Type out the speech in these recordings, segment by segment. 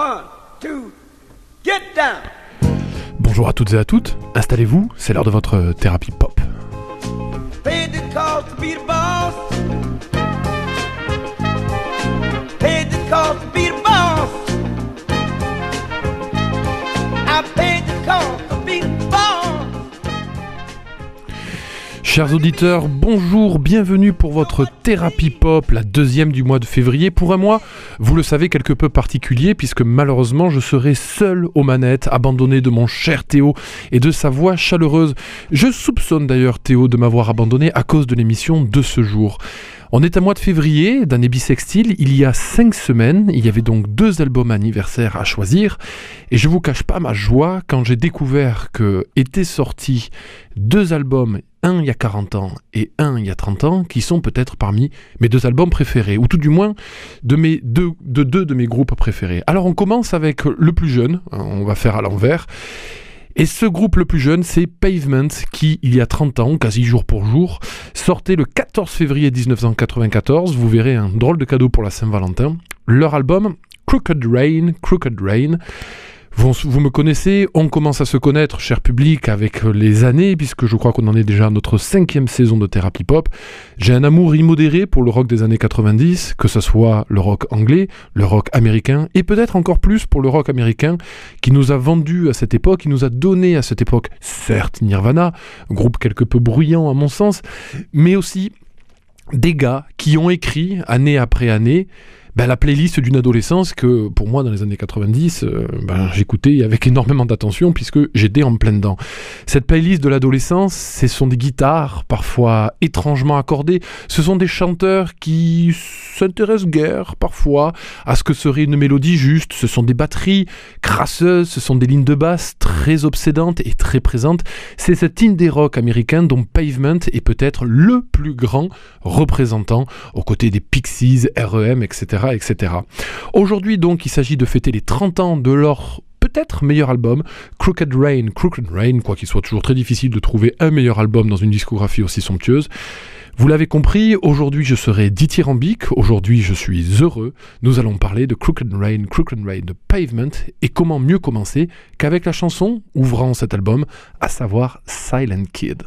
One, two, get down. Bonjour à toutes et à toutes, installez-vous, c'est l'heure de votre thérapie pop. Chers auditeurs, bonjour, bienvenue pour votre thérapie pop, la deuxième du mois de février. Pour un mois, vous le savez, quelque peu particulier, puisque malheureusement je serai seul aux manettes, abandonné de mon cher Théo et de sa voix chaleureuse. Je soupçonne d'ailleurs Théo de m'avoir abandonné à cause de l'émission de ce jour. On est à mois de février, d'année bisextile, il y a cinq semaines, il y avait donc deux albums anniversaires à choisir, et je vous cache pas ma joie quand j'ai découvert que étaient sortis deux albums, un il y a 40 ans et un il y a 30 ans, qui sont peut-être parmi mes deux albums préférés, ou tout du moins de, deux, de deux de mes groupes préférés. Alors on commence avec le plus jeune, on va faire à l'envers, et ce groupe le plus jeune, c'est Pavement, qui, il y a 30 ans, quasi jour pour jour, sortait le 14 février 1994. Vous verrez un drôle de cadeau pour la Saint-Valentin. Leur album, Crooked Rain, Crooked Rain. Vous, me connaissez, on commence à se connaître, cher public, avec les années, puisque je crois qu'on en est déjà à notre cinquième saison de thérapie pop. J'ai un amour immodéré pour le rock des années 90, que ce soit le rock anglais, le rock américain, et peut-être encore plus pour le rock américain, qui nous a vendu à cette époque, qui nous a donné à cette époque, certes Nirvana, groupe quelque peu bruyant à mon sens, mais aussi des gars qui ont écrit, année après année, ben, la playlist d'une adolescence que pour moi dans les années 90 euh, ben, j'écoutais avec énormément d'attention puisque j'étais en plein dedans. Cette playlist de l'adolescence, ce sont des guitares parfois étrangement accordées, ce sont des chanteurs qui s'intéressent guère parfois à ce que serait une mélodie juste, ce sont des batteries crasseuses, ce sont des lignes de basse très obsédantes et très présentes. C'est cet indie rock américain dont Pavement est peut-être le plus grand représentant aux côtés des Pixies, REM, etc etc. Aujourd'hui donc, il s'agit de fêter les 30 ans de leur peut-être meilleur album, Crooked Rain. Crooked Rain, quoi qu'il soit toujours très difficile de trouver un meilleur album dans une discographie aussi somptueuse. Vous l'avez compris, aujourd'hui je serai dithyrambique, aujourd'hui je suis heureux. Nous allons parler de Crooked Rain, Crooked Rain de Pavement et comment mieux commencer qu'avec la chanson ouvrant cet album, à savoir Silent Kid.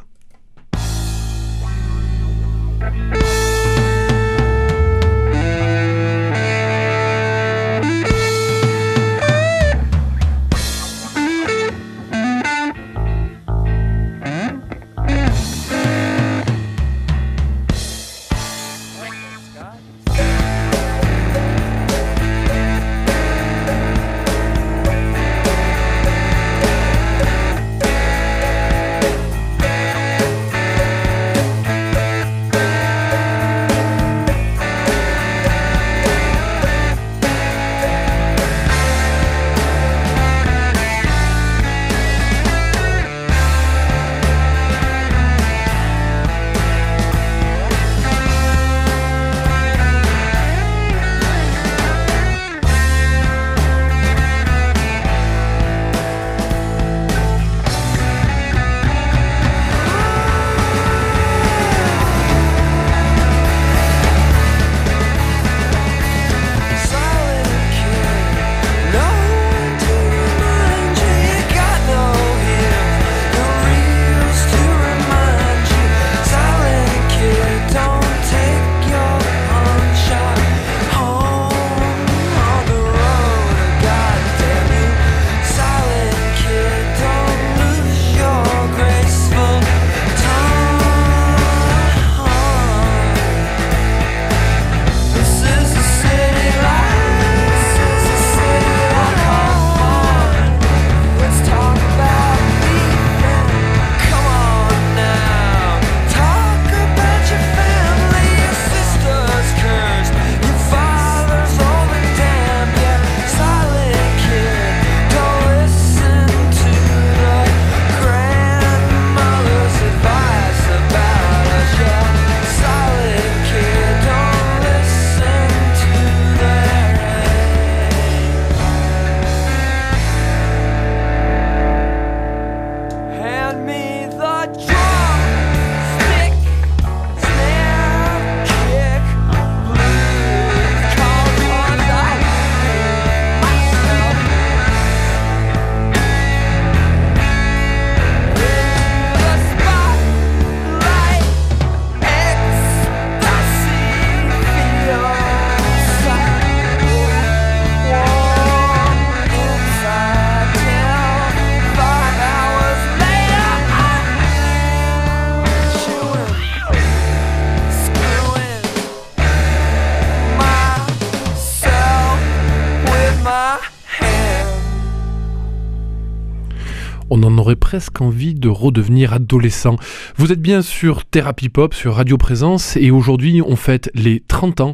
Presque envie de redevenir adolescent. Vous êtes bien sur Therapy Pop, sur Radio Présence, et aujourd'hui on fête les 30 ans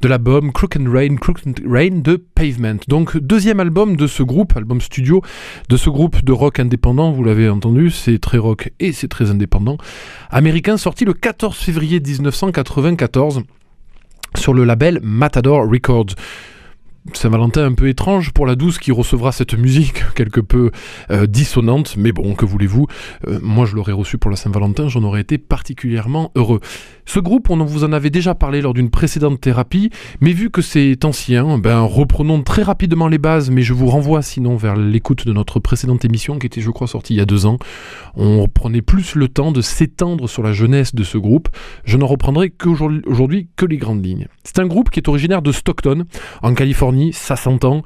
de l'album Crook and Rain, Crook and Rain de Pavement. Donc deuxième album de ce groupe, album studio, de ce groupe de rock indépendant, vous l'avez entendu, c'est très rock et c'est très indépendant, américain sorti le 14 février 1994 sur le label Matador Records. Saint-Valentin un peu étrange pour la douce qui recevra cette musique quelque peu euh, dissonante, mais bon, que voulez-vous, euh, moi je l'aurais reçu pour la Saint-Valentin, j'en aurais été particulièrement heureux. Ce groupe, on vous en avait déjà parlé lors d'une précédente thérapie, mais vu que c'est ancien, ben reprenons très rapidement les bases, mais je vous renvoie sinon vers l'écoute de notre précédente émission qui était je crois sortie il y a deux ans. On reprenait plus le temps de s'étendre sur la jeunesse de ce groupe. Je n'en reprendrai qu'aujourd'hui que les grandes lignes. C'est un groupe qui est originaire de Stockton, en Californie, ça s'entend,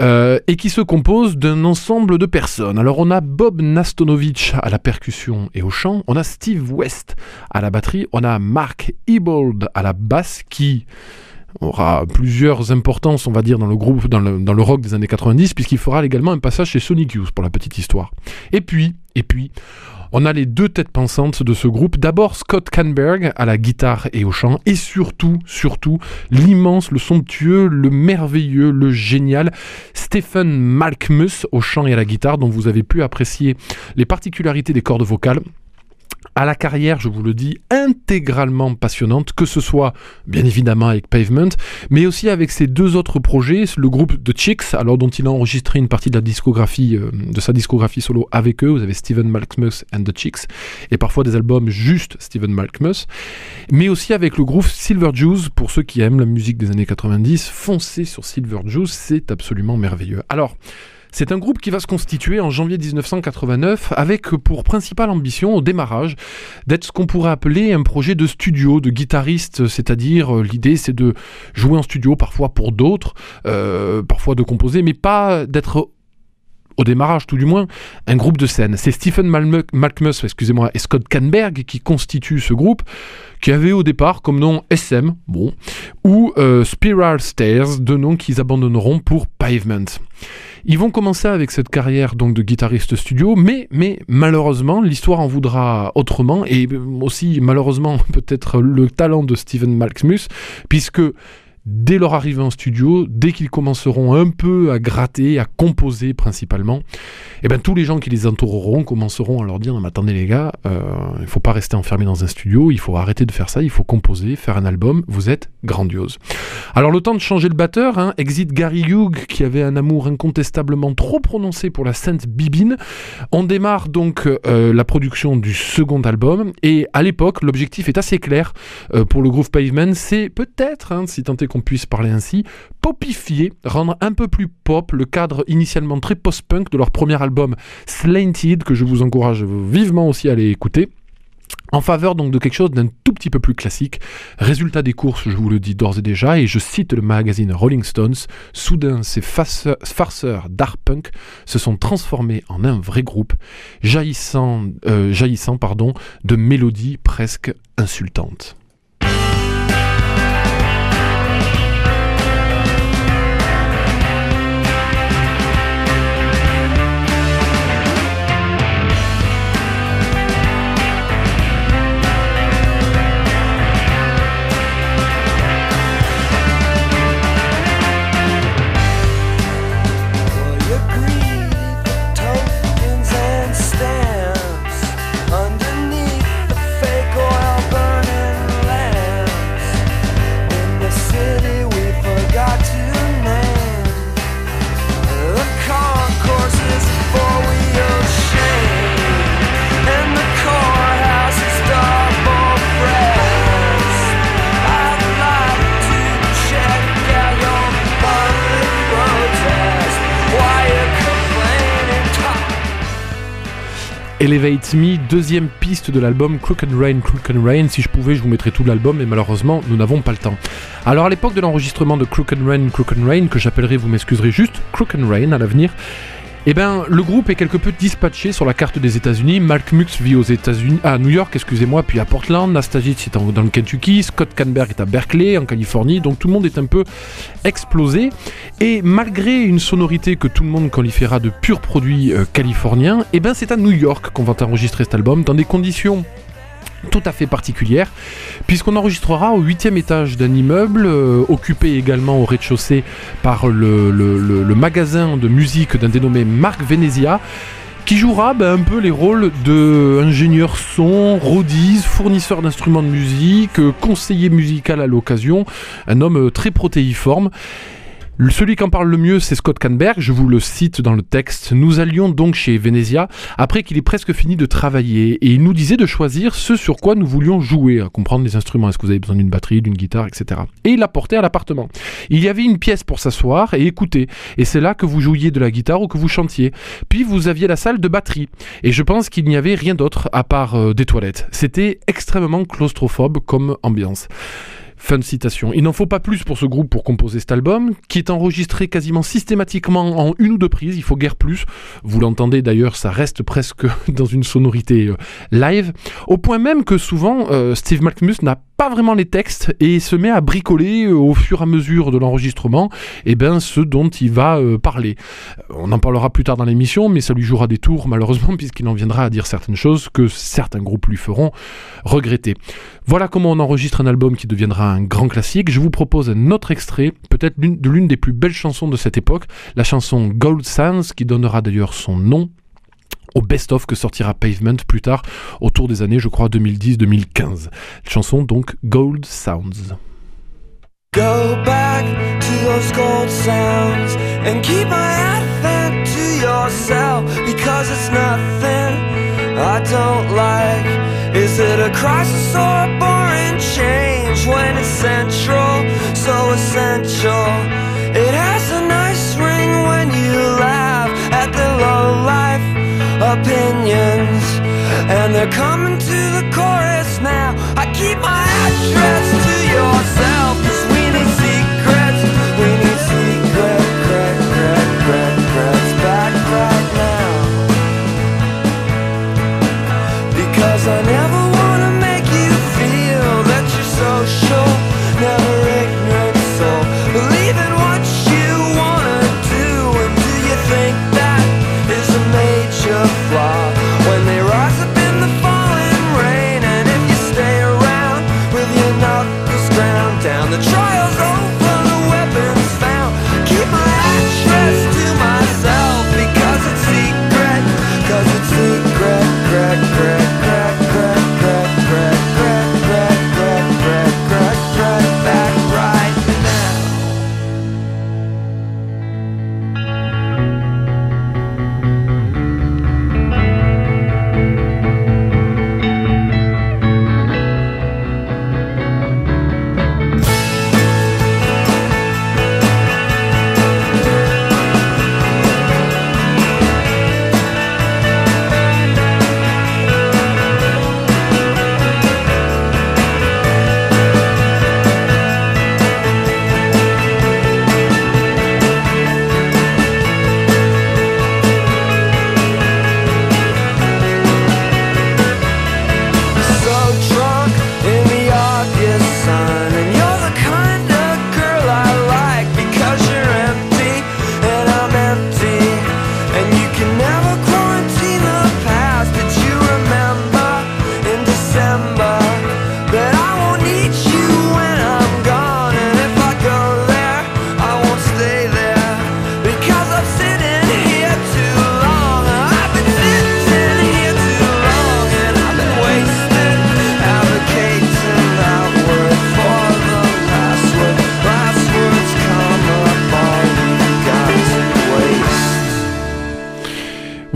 euh, et qui se compose d'un ensemble de personnes. Alors on a Bob Nastonovich à la percussion et au chant, on a Steve West à la batterie, on a Mark Ebold à la basse qui aura plusieurs importances, on va dire, dans le groupe, dans le, dans le rock des années 90, puisqu'il fera également un passage chez Sonic Youth pour la petite histoire. Et puis, et puis, on a les deux têtes pensantes de ce groupe. D'abord Scott Canberg à la guitare et au chant, et surtout, surtout, l'immense, le somptueux, le merveilleux, le génial Stephen Malkmus au chant et à la guitare, dont vous avez pu apprécier les particularités des cordes vocales à la carrière, je vous le dis, intégralement passionnante, que ce soit bien évidemment avec Pavement, mais aussi avec ses deux autres projets, le groupe The Chicks, alors dont il a enregistré une partie de la discographie, euh, de sa discographie solo avec eux. Vous avez Steven Malkmus and The Chicks, et parfois des albums juste Steven Malkmus, mais aussi avec le groupe Silver Juice, pour ceux qui aiment la musique des années 90, foncez sur Silver Juice, c'est absolument merveilleux. Alors, c'est un groupe qui va se constituer en janvier 1989 avec pour principale ambition au démarrage d'être ce qu'on pourrait appeler un projet de studio, de guitariste, c'est-à-dire euh, l'idée c'est de jouer en studio parfois pour d'autres, euh, parfois de composer, mais pas d'être au démarrage tout du moins, un groupe de scène. C'est Stephen Malkmus, excusez-moi, et Scott Canberg qui constituent ce groupe, qui avait au départ comme nom SM, bon, ou euh, Spiral Stairs, deux noms qu'ils abandonneront pour Pavement. Ils vont commencer avec cette carrière donc de guitariste studio, mais, mais malheureusement, l'histoire en voudra autrement, et aussi malheureusement peut-être le talent de Steven Malkmus, puisque dès leur arrivée en studio, dès qu'ils commenceront un peu à gratter, à composer principalement, eh ben tous les gens qui les entoureront commenceront à leur dire mais attendez les gars, euh, il faut pas rester enfermé dans un studio, il faut arrêter de faire ça, il faut composer, faire un album, vous êtes grandiose. Alors le temps de changer le batteur, hein, exit Gary Hugh qui avait un amour incontestablement trop prononcé pour la sainte Bibine. On démarre donc euh, la production du second album et à l'époque l'objectif est assez clair euh, pour le Groove Pavement, c'est peut-être, hein, si tant est qu'on puisse parler ainsi, popifier, rendre un peu plus pop le cadre initialement très post-punk de leur premier album Slanted, que je vous encourage vivement aussi à aller écouter en faveur donc de quelque chose d'un tout petit peu plus classique. Résultat des courses, je vous le dis d'ores et déjà, et je cite le magazine Rolling Stones, soudain ces farceurs d'art punk se sont transformés en un vrai groupe, jaillissant, euh, jaillissant pardon, de mélodies presque insultantes. Elevate Me, deuxième piste de l'album Crooked Rain, Crooked Rain. Si je pouvais, je vous mettrais tout l'album, mais malheureusement, nous n'avons pas le temps. Alors, à l'époque de l'enregistrement de Crooked Rain, Crooked Rain, que j'appellerai, vous m'excuserez juste, Crooked Rain à l'avenir, Eh ben, le groupe est quelque peu dispatché sur la carte des États-Unis. Mark Mux vit aux États-Unis, à New York, excusez-moi, puis à Portland. Nastasic est dans le Kentucky. Scott Canberg est à Berkeley, en Californie. Donc tout le monde est un peu explosé. Et malgré une sonorité que tout le monde qualifiera de pur produit euh, californien, eh ben, c'est à New York qu'on va enregistrer cet album dans des conditions tout à fait particulière, puisqu'on enregistrera au huitième étage d'un immeuble, euh, occupé également au rez-de-chaussée par le, magasin de musique d'un dénommé Marc Venezia, qui jouera ben, un peu les rôles d'ingénieur son, rodise, fournisseur d'instruments de musique, conseiller musical à l'occasion, un homme euh, très protéiforme. Celui qui en parle le mieux, c'est Scott Canberg, je vous le cite dans le texte. Nous allions donc chez Venezia après qu'il ait presque fini de travailler et il nous disait de choisir ce sur quoi nous voulions jouer, à comprendre les instruments, est-ce que vous avez besoin d'une batterie, d'une guitare, etc. Et il l'apportait à l'appartement. Il y avait une pièce pour s'asseoir et écouter, et c'est là que vous jouiez de la guitare ou que vous chantiez. Puis vous aviez la salle de batterie, et je pense qu'il n'y avait rien d'autre à part euh, des toilettes. C'était extrêmement claustrophobe comme ambiance. Fin citation. Il n'en faut pas plus pour ce groupe pour composer cet album, qui est enregistré quasiment systématiquement en une ou deux prises, il faut guère plus. Vous l'entendez d'ailleurs, ça reste presque dans une sonorité euh, live, au point même que souvent euh, Steve McMus n'a pas vraiment les textes et se met à bricoler euh, au fur et à mesure de l'enregistrement et eh ben, ce dont il va euh, parler. On en parlera plus tard dans l'émission, mais ça lui jouera des tours malheureusement puisqu'il en viendra à dire certaines choses que certains groupes lui feront regretter. Voilà comment on enregistre un album qui deviendra un grand classique. Je vous propose un autre extrait, peut-être de l'une des plus belles chansons de cette époque, la chanson Gold Sands qui donnera d'ailleurs son nom au best-of que sortira Pavement plus tard, autour des années, je crois, 2010-2015. Chanson donc Gold Sounds. Go back to those gold sounds and keep my advent to yourself because it's nothing I don't like. Is it a crisis or a boring change when it's central, so essential? Opinions. And they're coming to the chorus now. I keep my address to yourself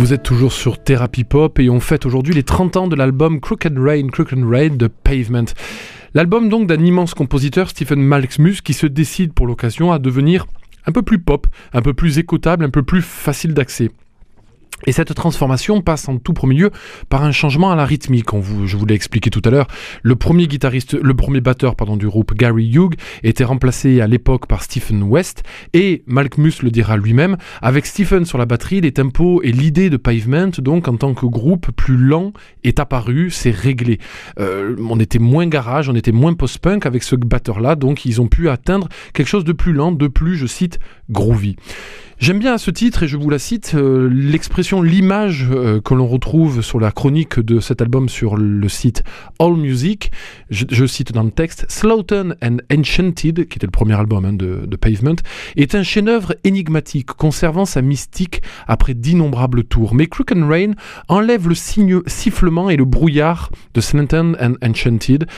Vous êtes toujours sur Therapy Pop et on fête aujourd'hui les 30 ans de l'album Crooked Rain, Crooked Rain de Pavement. L'album donc d'un immense compositeur, Stephen Malxmus, qui se décide pour l'occasion à devenir un peu plus pop, un peu plus écoutable, un peu plus facile d'accès. Et cette transformation passe en tout premier lieu par un changement à la rythmique. je vous l'ai expliqué tout à l'heure. Le premier guitariste, le premier batteur pardon, du groupe, Gary Hugh, était remplacé à l'époque par Stephen West. Et Malkmus le dira lui-même, avec Stephen sur la batterie, les tempos et l'idée de Pavement, donc en tant que groupe plus lent, est apparu, c'est réglé. Euh, on était moins garage, on était moins post-punk avec ce batteur-là, donc ils ont pu atteindre quelque chose de plus lent, de plus, je cite, groovy. J'aime bien à ce titre, et je vous la cite, euh, l'expression, l'image euh, que l'on retrouve sur la chronique de cet album sur le site All Music. Je, cite dans le texte, Slaughten and Enchanted, qui était le premier album hein, de, Pavement, est un chef-d'œuvre énigmatique, conservant sa mystique après d'innombrables tours. Mais Crook Rain enlève le sifflement et le brouillard de Slaughten and Enchanted,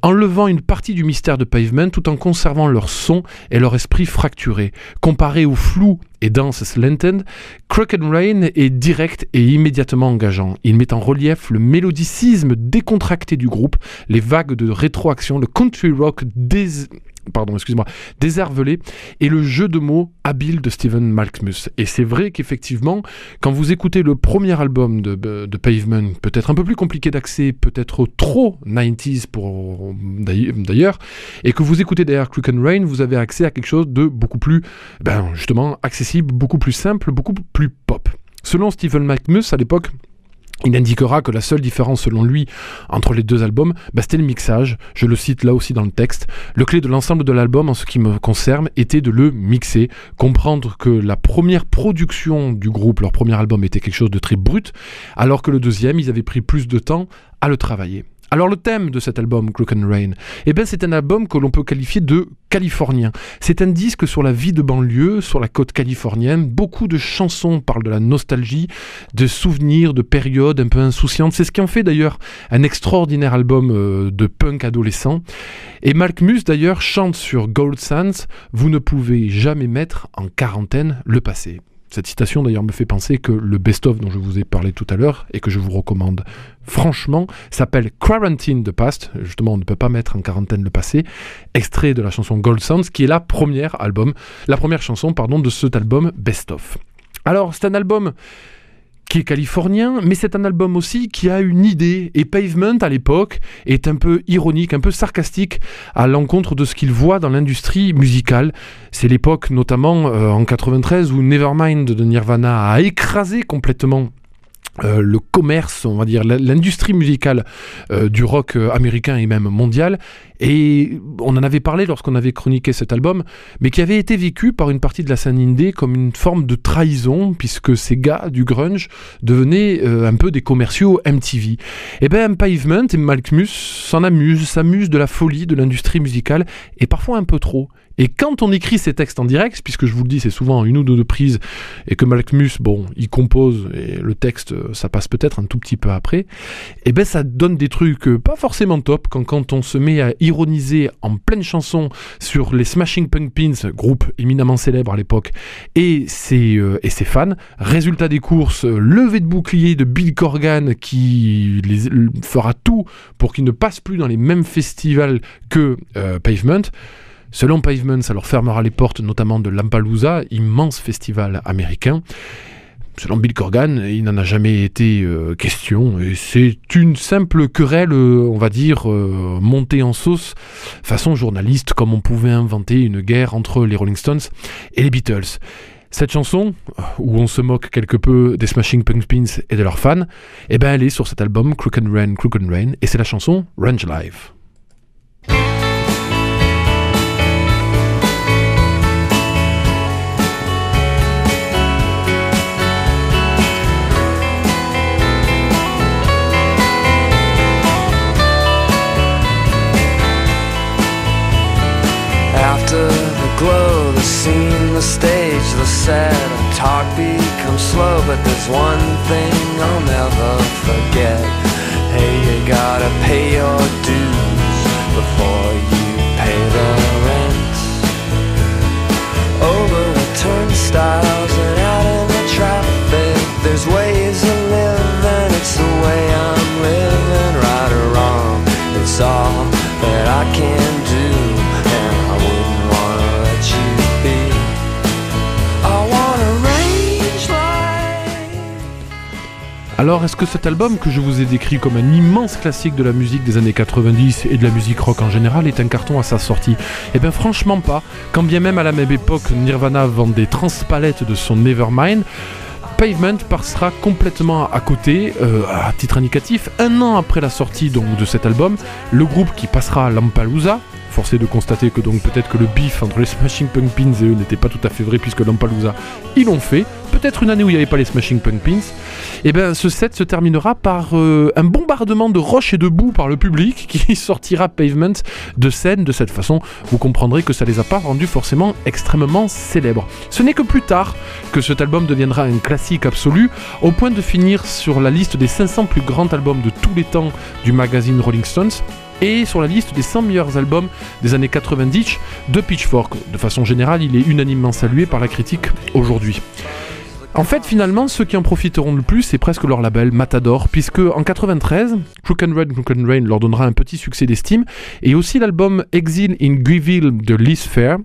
enlevant une partie du mystère de Pavement tout en conservant leur son et leur esprit fracturé. Comparé au flou et dense Slanted, Crooked Rain est direct et immédiatement engageant. Il met en relief le mélodicisme décontracté du groupe, les vagues de rétroaction, le country rock dés pardon, excuse-moi, déservelé et le jeu de mots habile de Steven Malkmus. Et c'est vrai qu'effectivement, quand vous écoutez le premier album de, de Pavement, peut-être un peu plus compliqué d'accès, peut-être trop 90s pour d'ailleurs, et que vous écoutez derrière Crook and Rain, vous avez accès à quelque chose de beaucoup plus, ben justement, accessible, beaucoup plus simple, beaucoup plus pop. Selon Steven Malkmus, à l'époque, il indiquera que la seule différence selon lui entre les deux albums, bah, c'était le mixage. Je le cite là aussi dans le texte. Le clé de l'ensemble de l'album en ce qui me concerne était de le mixer, comprendre que la première production du groupe, leur premier album était quelque chose de très brut, alors que le deuxième, ils avaient pris plus de temps à le travailler. Alors le thème de cet album, Crook and Rain, eh ben, c'est un album que l'on peut qualifier de californien. C'est un disque sur la vie de banlieue, sur la côte californienne. Beaucoup de chansons parlent de la nostalgie, de souvenirs, de périodes un peu insouciantes. C'est ce qui en fait d'ailleurs un extraordinaire album euh, de punk adolescent. Et Malkmus d'ailleurs chante sur Gold Sands, Vous ne pouvez jamais mettre en quarantaine le passé. Cette citation d'ailleurs me fait penser que le best-of dont je vous ai parlé tout à l'heure et que je vous recommande franchement s'appelle Quarantine the Past. Justement, on ne peut pas mettre en quarantaine le passé. Extrait de la chanson Gold Sounds qui est la première album, la première chanson pardon de cet album best-of. Alors c'est un album qui est californien, mais c'est un album aussi qui a une idée. Et Pavement, à l'époque, est un peu ironique, un peu sarcastique à l'encontre de ce qu'il voit dans l'industrie musicale. C'est l'époque, notamment euh, en 93, où Nevermind de Nirvana a écrasé complètement euh, le commerce, on va dire, l'industrie musicale euh, du rock euh, américain et même mondial. Et on en avait parlé lorsqu'on avait chroniqué cet album, mais qui avait été vécu par une partie de la scène indé comme une forme de trahison, puisque ces gars du grunge devenaient un peu des commerciaux MTV. Et eh bien Pavement et Malkmus s'en amusent, s'amusent de la folie de l'industrie musicale, et parfois un peu trop. Et quand on écrit ces textes en direct, puisque je vous le dis, c'est souvent une ou deux prises, et que Malkmus, bon, il compose, et le texte, ça passe peut-être un tout petit peu après, et eh ben ça donne des trucs euh, pas forcément top, quand, quand on se met à ironiser en pleine chanson sur les Smashing Pumpkins, groupe éminemment célèbre à l'époque, et ses, euh, et ses fans. Résultat des courses, euh, levée de bouclier de Bill Corgan qui fera tout pour qu'ils ne passent plus dans les mêmes festivals que Pavement. Selon Pavement, ça leur fermera les portes notamment de Lampalooza, immense festival américain. Selon Bill Corgan, il n'en a jamais été euh, question. Et c'est une simple querelle, euh, on va dire, euh, montée en sauce, façon journaliste, comme on pouvait inventer une guerre entre les Rolling Stones et les Beatles. Cette chanson, où on se moque quelque peu des Smashing Pumpkins et de leurs fans, eh ben elle est sur cet album Crook and Rain, Rain, et c'est la chanson Range Live. There's one thing I'll never Alors est-ce que cet album que je vous ai décrit comme un immense classique de la musique des années 90 et de la musique rock en général est un carton à sa sortie? Eh bien franchement pas, quand bien même à la même époque Nirvana vendait transpalettes de son Nevermind, Pavement passera complètement à côté, euh, à titre indicatif, un an après la sortie donc, de cet album, le groupe qui passera à Lampalooza, forcé de constater que donc peut-être que le bif entre les Smashing Pumpkins et eux n'était pas tout à fait vrai puisque Lampalooza ils l'ont fait, peut-être une année où il n'y avait pas les Smashing Pumpkins, et eh bien ce set se terminera par euh, un bombardement de roches et de boue par le public qui sortira Pavement de scène de cette façon. Vous comprendrez que ça les a pas rendus forcément extrêmement célèbres. Ce n'est que plus tard que cet album deviendra un classique absolu, au point de finir sur la liste des 500 plus grands albums de tous les temps du magazine Rolling Stones et sur la liste des 100 meilleurs albums des années 90 de Pitchfork. De façon générale, il est unanimement salué par la critique aujourd'hui. En fait, finalement, ceux qui en profiteront le plus, c'est presque leur label Matador, puisque en 93, Crook and Red, Crook and Rain leur donnera un petit succès d'estime, et aussi l'album Exile in Greville de Liz Fair,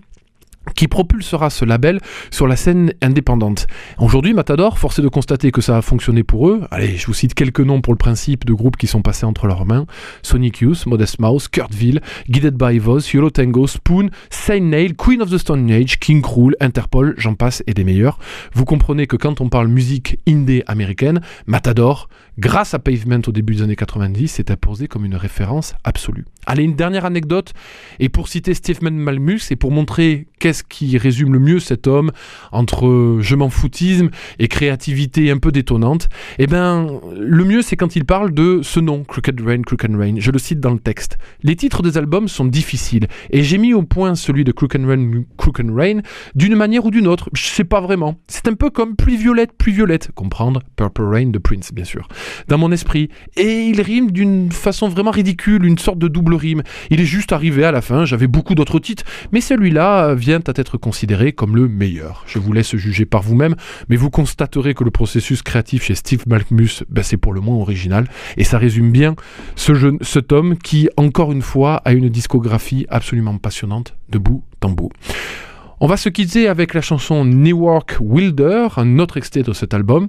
qui propulsera ce label sur la scène indépendante. Aujourd'hui, Matador, force est de constater que ça a fonctionné pour eux. Allez, je vous cite quelques noms pour le principe de groupes qui sont passés entre leurs mains. Sonic Youth, Modest Mouse, Kurtville, Guided by Voz, Yolo Tango, Spoon, Saint Nail, Queen of the Stone Age, King Cruel, Interpol, j'en passe et des meilleurs. Vous comprenez que quand on parle musique indé américaine, Matador, grâce à Pavement au début des années 90, s'est imposé comme une référence absolue. Allez, une dernière anecdote, et pour citer Stephen Malmus, et pour montrer qu'est-ce qui résume le mieux cet homme entre je m'en foutisme et créativité un peu détonnante, eh ben, le mieux c'est quand il parle de ce nom, Crooked Rain, Crooked Rain. Je le cite dans le texte. Les titres des albums sont difficiles, et j'ai mis au point celui de Crooked Rain, Crooked Rain d'une manière ou d'une autre. Je sais pas vraiment. C'est un peu comme Pluie Violette, Pluie Violette. Comprendre Purple Rain de Prince, bien sûr. Dans mon esprit. Et il rime d'une façon vraiment ridicule, une sorte de double rime. Il est juste arrivé à la fin, j'avais beaucoup d'autres titres, mais celui-là vient à être considéré comme le meilleur. Je vous laisse juger par vous-même, mais vous constaterez que le processus créatif chez Steve Malkmus, ben, c'est pour le moins original, et ça résume bien ce jeune, cet homme qui, encore une fois, a une discographie absolument passionnante de bout en bout. On va se quitter avec la chanson Newark Wilder, un autre extrait de cet album.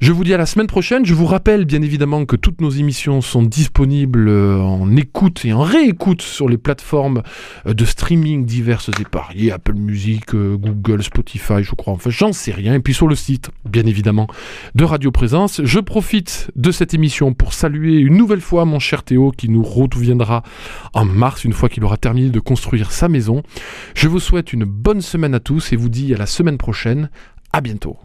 Je vous dis à la semaine prochaine. Je vous rappelle bien évidemment que toutes nos émissions sont disponibles en écoute et en réécoute sur les plateformes de streaming diverses et variées, Apple Music, euh, Google, Spotify, je crois. Enfin, j'en sais rien. Et puis sur le site, bien évidemment, de Radio Présence. Je profite de cette émission pour saluer une nouvelle fois mon cher Théo qui nous reviendra en mars, une fois qu'il aura terminé de construire sa maison. Je vous souhaite une bonne bonne semaine à tous et vous dis à la semaine prochaine. À bientôt.